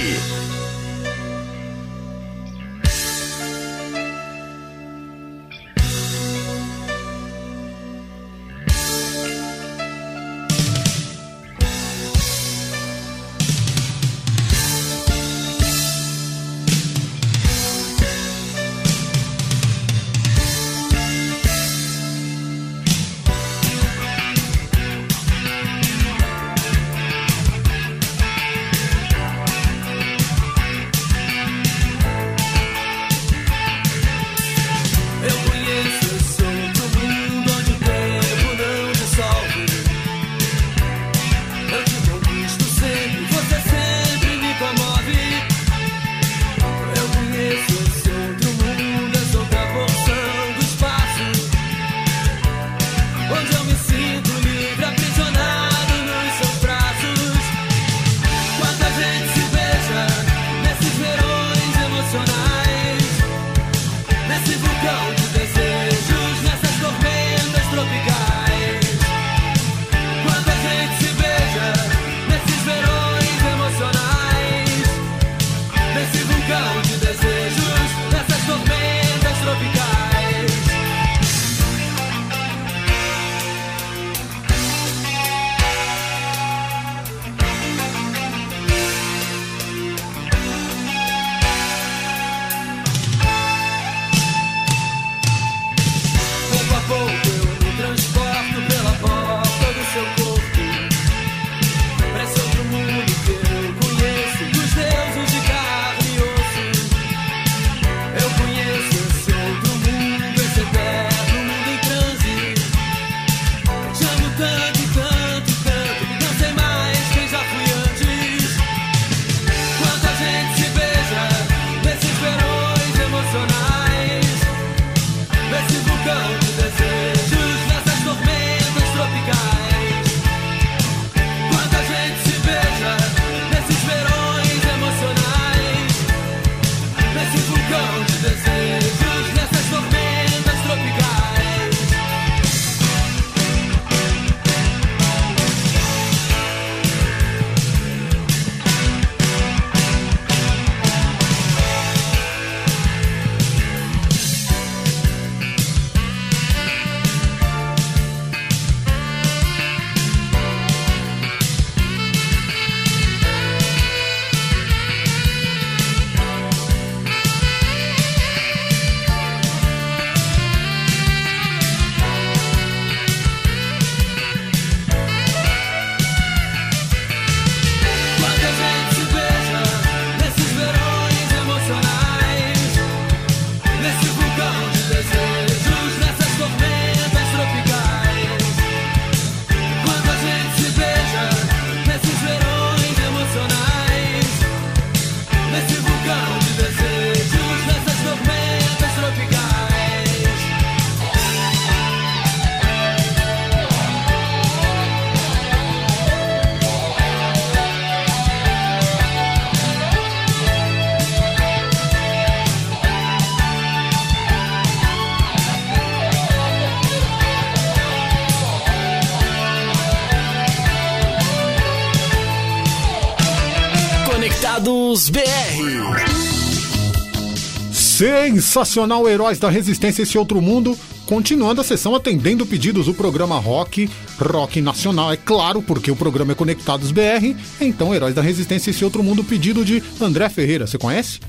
Sensacional, Heróis da Resistência Esse Outro Mundo. Continuando a sessão atendendo pedidos do programa Rock, Rock Nacional, é claro, porque o programa é Conectados BR. Então, Heróis da Resistência Esse Outro Mundo, pedido de André Ferreira. Você conhece?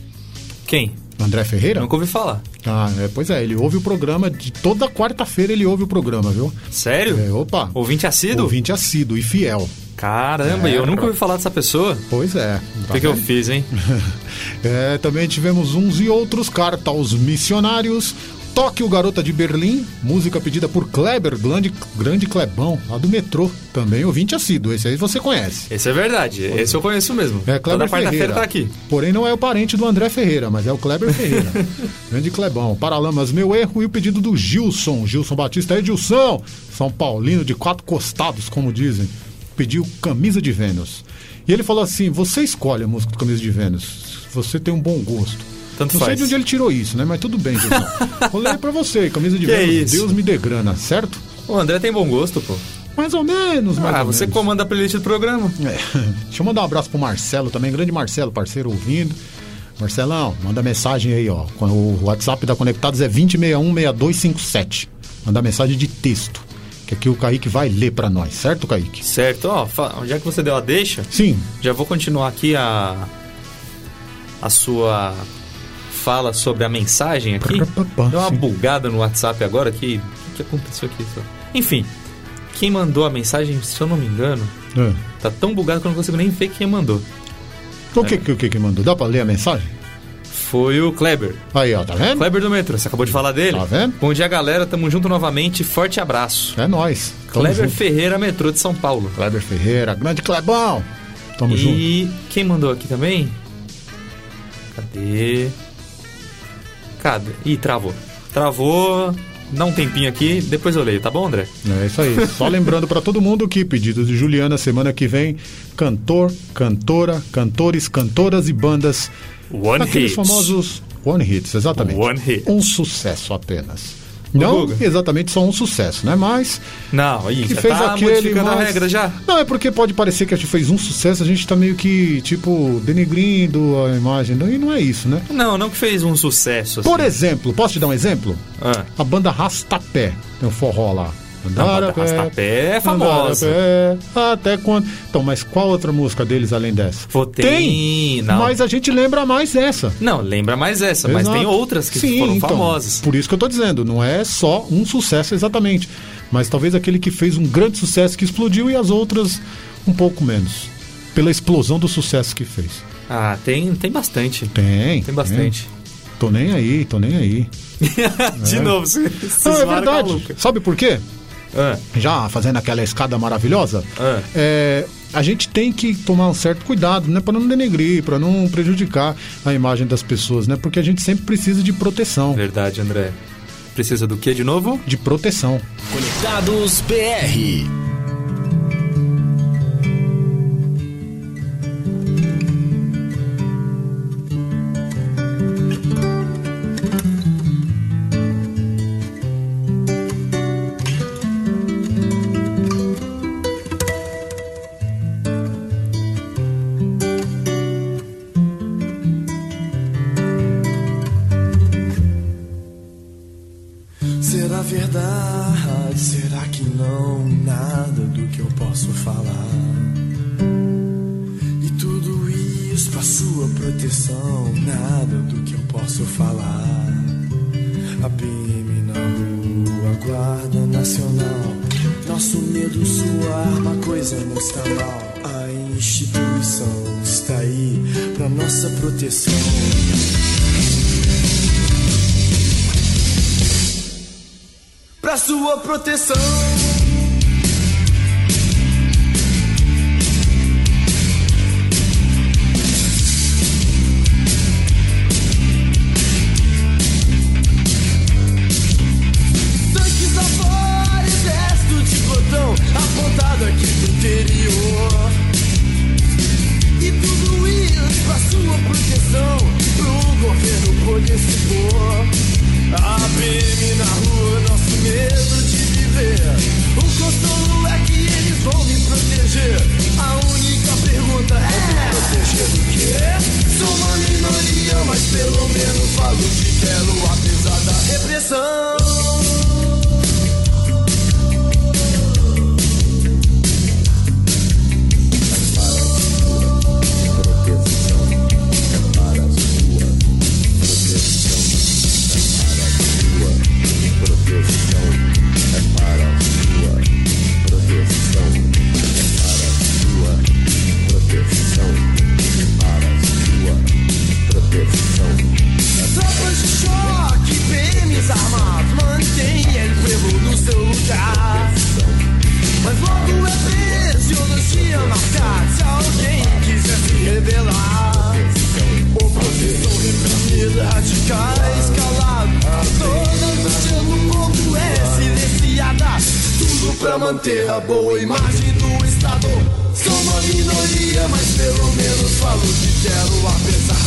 Quem? André Ferreira? Nunca ouvi falar. Ah, é, pois é, ele ouve o programa de toda quarta-feira ele ouve o programa, viu? Sério? É, opa. Ouvinte assíduo? Ouvinte assíduo e fiel. Caramba, É, eu nunca ouvi falar dessa pessoa. Pois é. O que, que eu fiz, hein? É, também tivemos uns e outros carta aos missionários. Toque o Garota de Berlim, música pedida por Kleber, grande, grande Clebão, lá do metrô. Também ouvinte assíduo, esse aí você conhece. Esse é verdade, esse eu conheço mesmo. É Kleber Toda Ferreira. tá aqui. Porém, não é o parente do André Ferreira, mas é o Kleber Ferreira. Grande Clebão. Paralamas, meu erro e o pedido do Gilson. Gilson Batista Edilson. São Paulino de quatro costados, como dizem. Pediu camisa de Vênus. E ele falou assim: você escolhe a música do Camisa de Vênus. Você tem um bom gosto. Tanto não sei faz. de onde ele tirou isso, né? Mas tudo bem, Gilson. Vou ler pra você, camisa de Vênus. isso? Deus me dê grana, certo? O André tem bom gosto, pô. Mais ou menos, mais Ah, ou você menos. comanda a playlist do programa. É. Deixa eu mandar um abraço pro Marcelo também, grande Marcelo, parceiro ouvindo. Marcelão, manda mensagem aí, ó. O WhatsApp da Conectados é 2061-6257. Manda mensagem de texto. Que aqui o Kaique vai ler pra nós, certo, Kaique? Certo, ó, já que você deu a deixa, Sim. já vou continuar aqui a a sua fala sobre a mensagem aqui. Deu uma bugada no WhatsApp agora que o que aconteceu aqui? Enfim, quem mandou a mensagem, se eu não me engano, É. tá tão bugado que eu não consigo nem ver quem mandou. O que, que, que que mandou? Dá pra ler a mensagem? Foi o Kleber. Aí, ó, tá vendo? Kleber do Metrô, você acabou de falar dele? Tá vendo? Bom dia, galera. Tamo junto novamente. Forte abraço. É nóis. Tamo Kleber junto. Ferreira, Metrô de São Paulo. Kleber Ferreira, grande Clebão. Tamo junto. e quem mandou aqui também? Cadê? Cadê? Ih, travou. Travou. Dá um tempinho aqui, depois eu leio, tá bom, André? É isso aí. Só lembrando pra todo mundo que pedido de Juliana semana que vem, cantor, cantora, cantores, cantoras e bandas. One aqueles hits. famosos One Hits, exatamente. One hit. Um sucesso apenas. Não exatamente só um sucesso, né? Mas Não, aí que já fez tá aquele, modificando a mas- regra já. Não, é porque pode parecer que a gente fez um sucesso, a gente tá meio que, tipo, denegrindo a imagem. E não é isso, né? Não, não que fez um sucesso. assim. Por exemplo, posso te dar um exemplo? Ah. A banda Rastapé, tem um forró lá. A banda Rastapé é famosa. Andar a pé, até quando. Então, mas qual outra música deles além dessa? Pô, tem, não. Mas a gente lembra mais essa. Não, lembra mais essa, mas Exato. tem outras que Sim, foram então, famosas. Por isso que eu tô dizendo, não é só um sucesso exatamente. Mas talvez aquele que fez um grande sucesso que explodiu e as outras um pouco menos. Pela explosão do sucesso que fez. Ah, tem, tem bastante. Tem. Tem bastante. Tô nem aí, tô nem aí. De É. novo, você, Não, é verdade. Sabe por quê? Ah. Já fazendo aquela escada maravilhosa, Ah. é, a gente tem que tomar um certo cuidado, né? Para não denegrir, para não prejudicar a imagem das pessoas, né? Porque a gente sempre precisa de proteção. Verdade, André. Precisa do que de novo? De proteção. Conectados BR. Mas pelo menos falo o que quero, apesar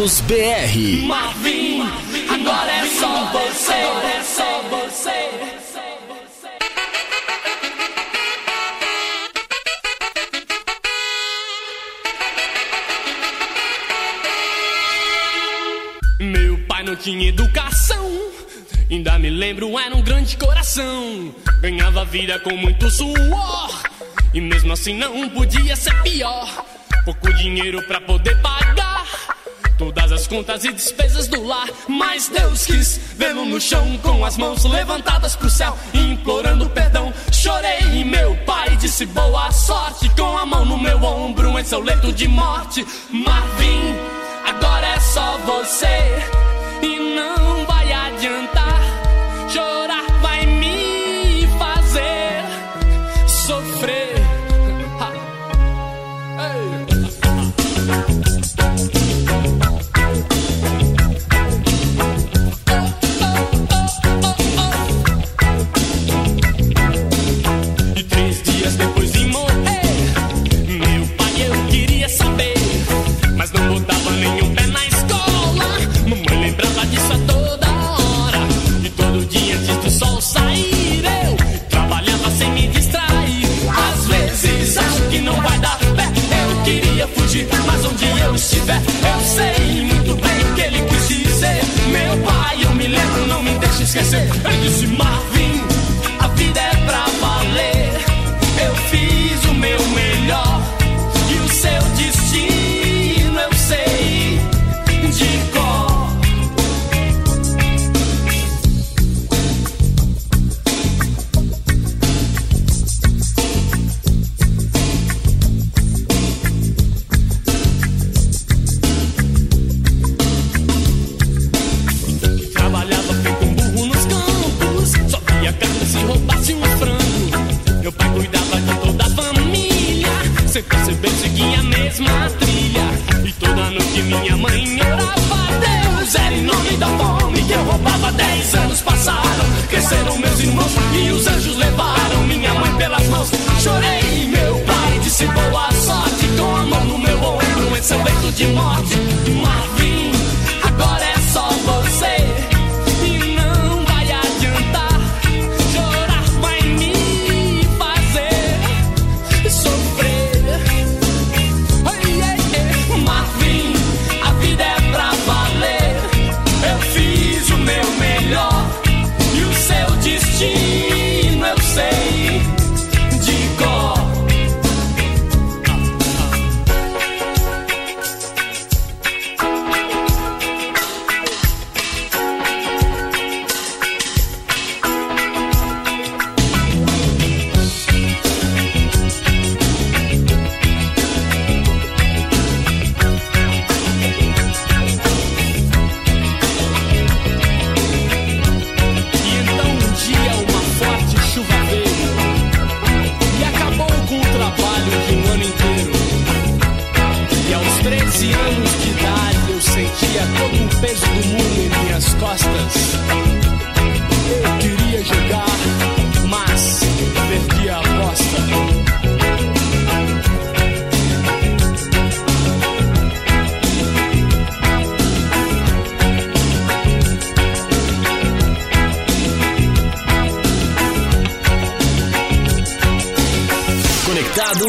News BR. Marvin, agora é, é só você, é só você. Meu pai não tinha educação. Ainda me lembro, era um grande coração. Ganhava vida com muito suor. E mesmo assim não podia ser pior. Pouco dinheiro pra poder pagar contas e despesas do lar. Mas Deus quis vê-lo no chão, com as mãos levantadas pro céu, implorando perdão. Chorei e meu pai disse boa sorte, com a mão no meu ombro em seu leito de morte. Marvin, agora é só você e não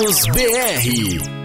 Conectados BR.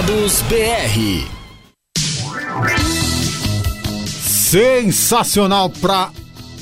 Conectados BR. Sensacional pra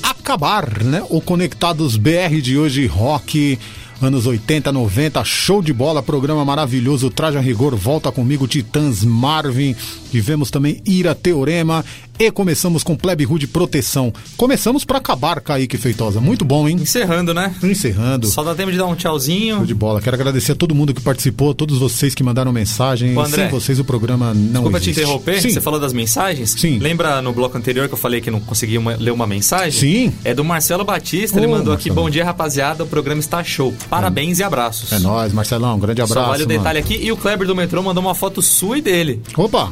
acabar, né? O Conectados BR de hoje, rock, anos 80, 90, show de bola, programa maravilhoso, Traje a Rigor, volta comigo, Titãs Marvin, tivemos também Ira Teorema e começamos com Plebe Rude Proteção. Começamos pra acabar, Kaique Feitosa, muito bom, hein? Encerrando, né? Encerrando. Só dá tempo de dar um tchauzinho. Show de bola. Quero agradecer a todo mundo que participou, todos vocês que mandaram mensagem. Ô, André, Sem vocês o programa não Desculpa te existe. interromper, Sim. você falou das mensagens? Sim. Lembra no bloco anterior que eu falei que não conseguia uma- ler uma mensagem? Sim. É do Marcelo Batista, ele mandou aqui, Marcelo. bom dia rapaziada, o programa está show. Parabéns e abraços. É nóis, Marcelão, um grande abraço. Só vale o mano. detalhe aqui, e o Kleber do metrô mandou uma foto sua e dele. Opa!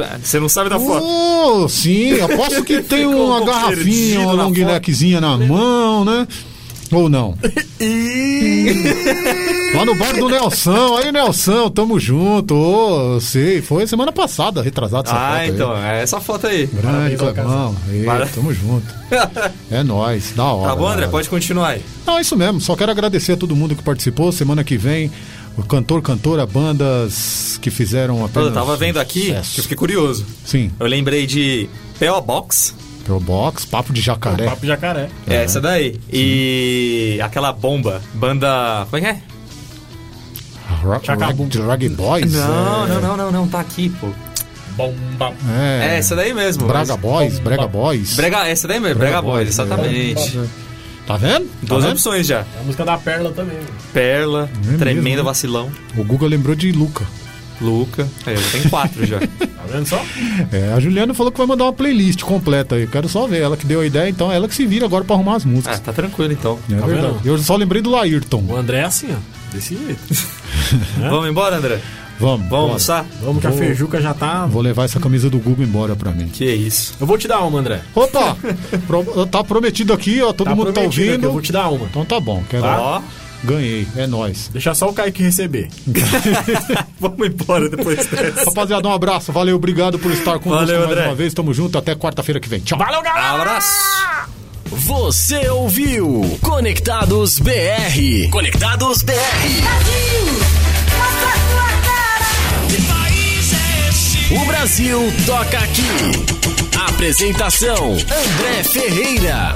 Que você não sabe da foto. Oh, sim, aposto que tem um uma pouco garrafinha, uma long neckzinha na mão, né? Ou não? Lá no bar do Nelson, aí Nelson, tamo junto. Ô, sei, foi semana passada, retrasado essa Ah, foto então, aí. é essa foto aí. Grande Para- tamo junto. É nóis, da hora. Tá bom, André? hora. Pode continuar aí. Não, é isso mesmo. Só quero agradecer a todo mundo que participou. Semana que vem, o cantor, cantora, bandas que fizeram apenas. Eu tava vendo aqui, sucesso. eu fiquei curioso. Sim, Eu lembrei de PO Box, Pro Box, Papo de Jacaré. Papo jacaré. é essa daí. E aquela bomba, banda. Como é que é? Rock. Rag, Rag Boys. Não, é, não, não, não, não, tá aqui, pô. Bomba. É, É, essa daí mesmo. Braga mas- Boys, Brega Boys. Brega, essa daí mesmo, Brega, Boys, exatamente. Tá vendo? Tá Duas vendo? opções já. É a música da Perla também. mano. Perla, É Tremendo mesmo, né? Vacilão, O Google lembrou de Luca. Luca. É, tenho quatro já. Tá vendo só? É, a Juliana falou que vai mandar uma playlist completa aí. Quero só ver. Ela que deu a ideia, então é ela que se vira agora pra arrumar as Ah, músicas. tá tranquilo então. é tá verdade. vendo? Eu só lembrei do Laírton. O André é assim, ó. Desse jeito. Vamos embora, André? Vamos, Vamos bora. almoçar? Vamos que a Vou- Feijuca já tá. Vou levar essa camisa do Google embora pra mim. Que isso. Eu vou te dar uma, André. Opa! Pro- tá prometido aqui, ó. Todo Tá mundo tá aqui, ouvindo. Eu vou te dar uma. Então tá bom. Quero... Ó, Ganhei. É nóis. Deixa só o Kaique receber. vamos embora depois dessa. Rapaziada, um abraço. Valeu, obrigado por estar conosco Valeu, mais André. uma vez. Tamo junto. Até quarta-feira que vem. Tchau. Valeu, galera! Abraço! Você ouviu Conectados BR. Conectados BR. Mostra O Brasil toca aqui. Apresentação: André Ferreira.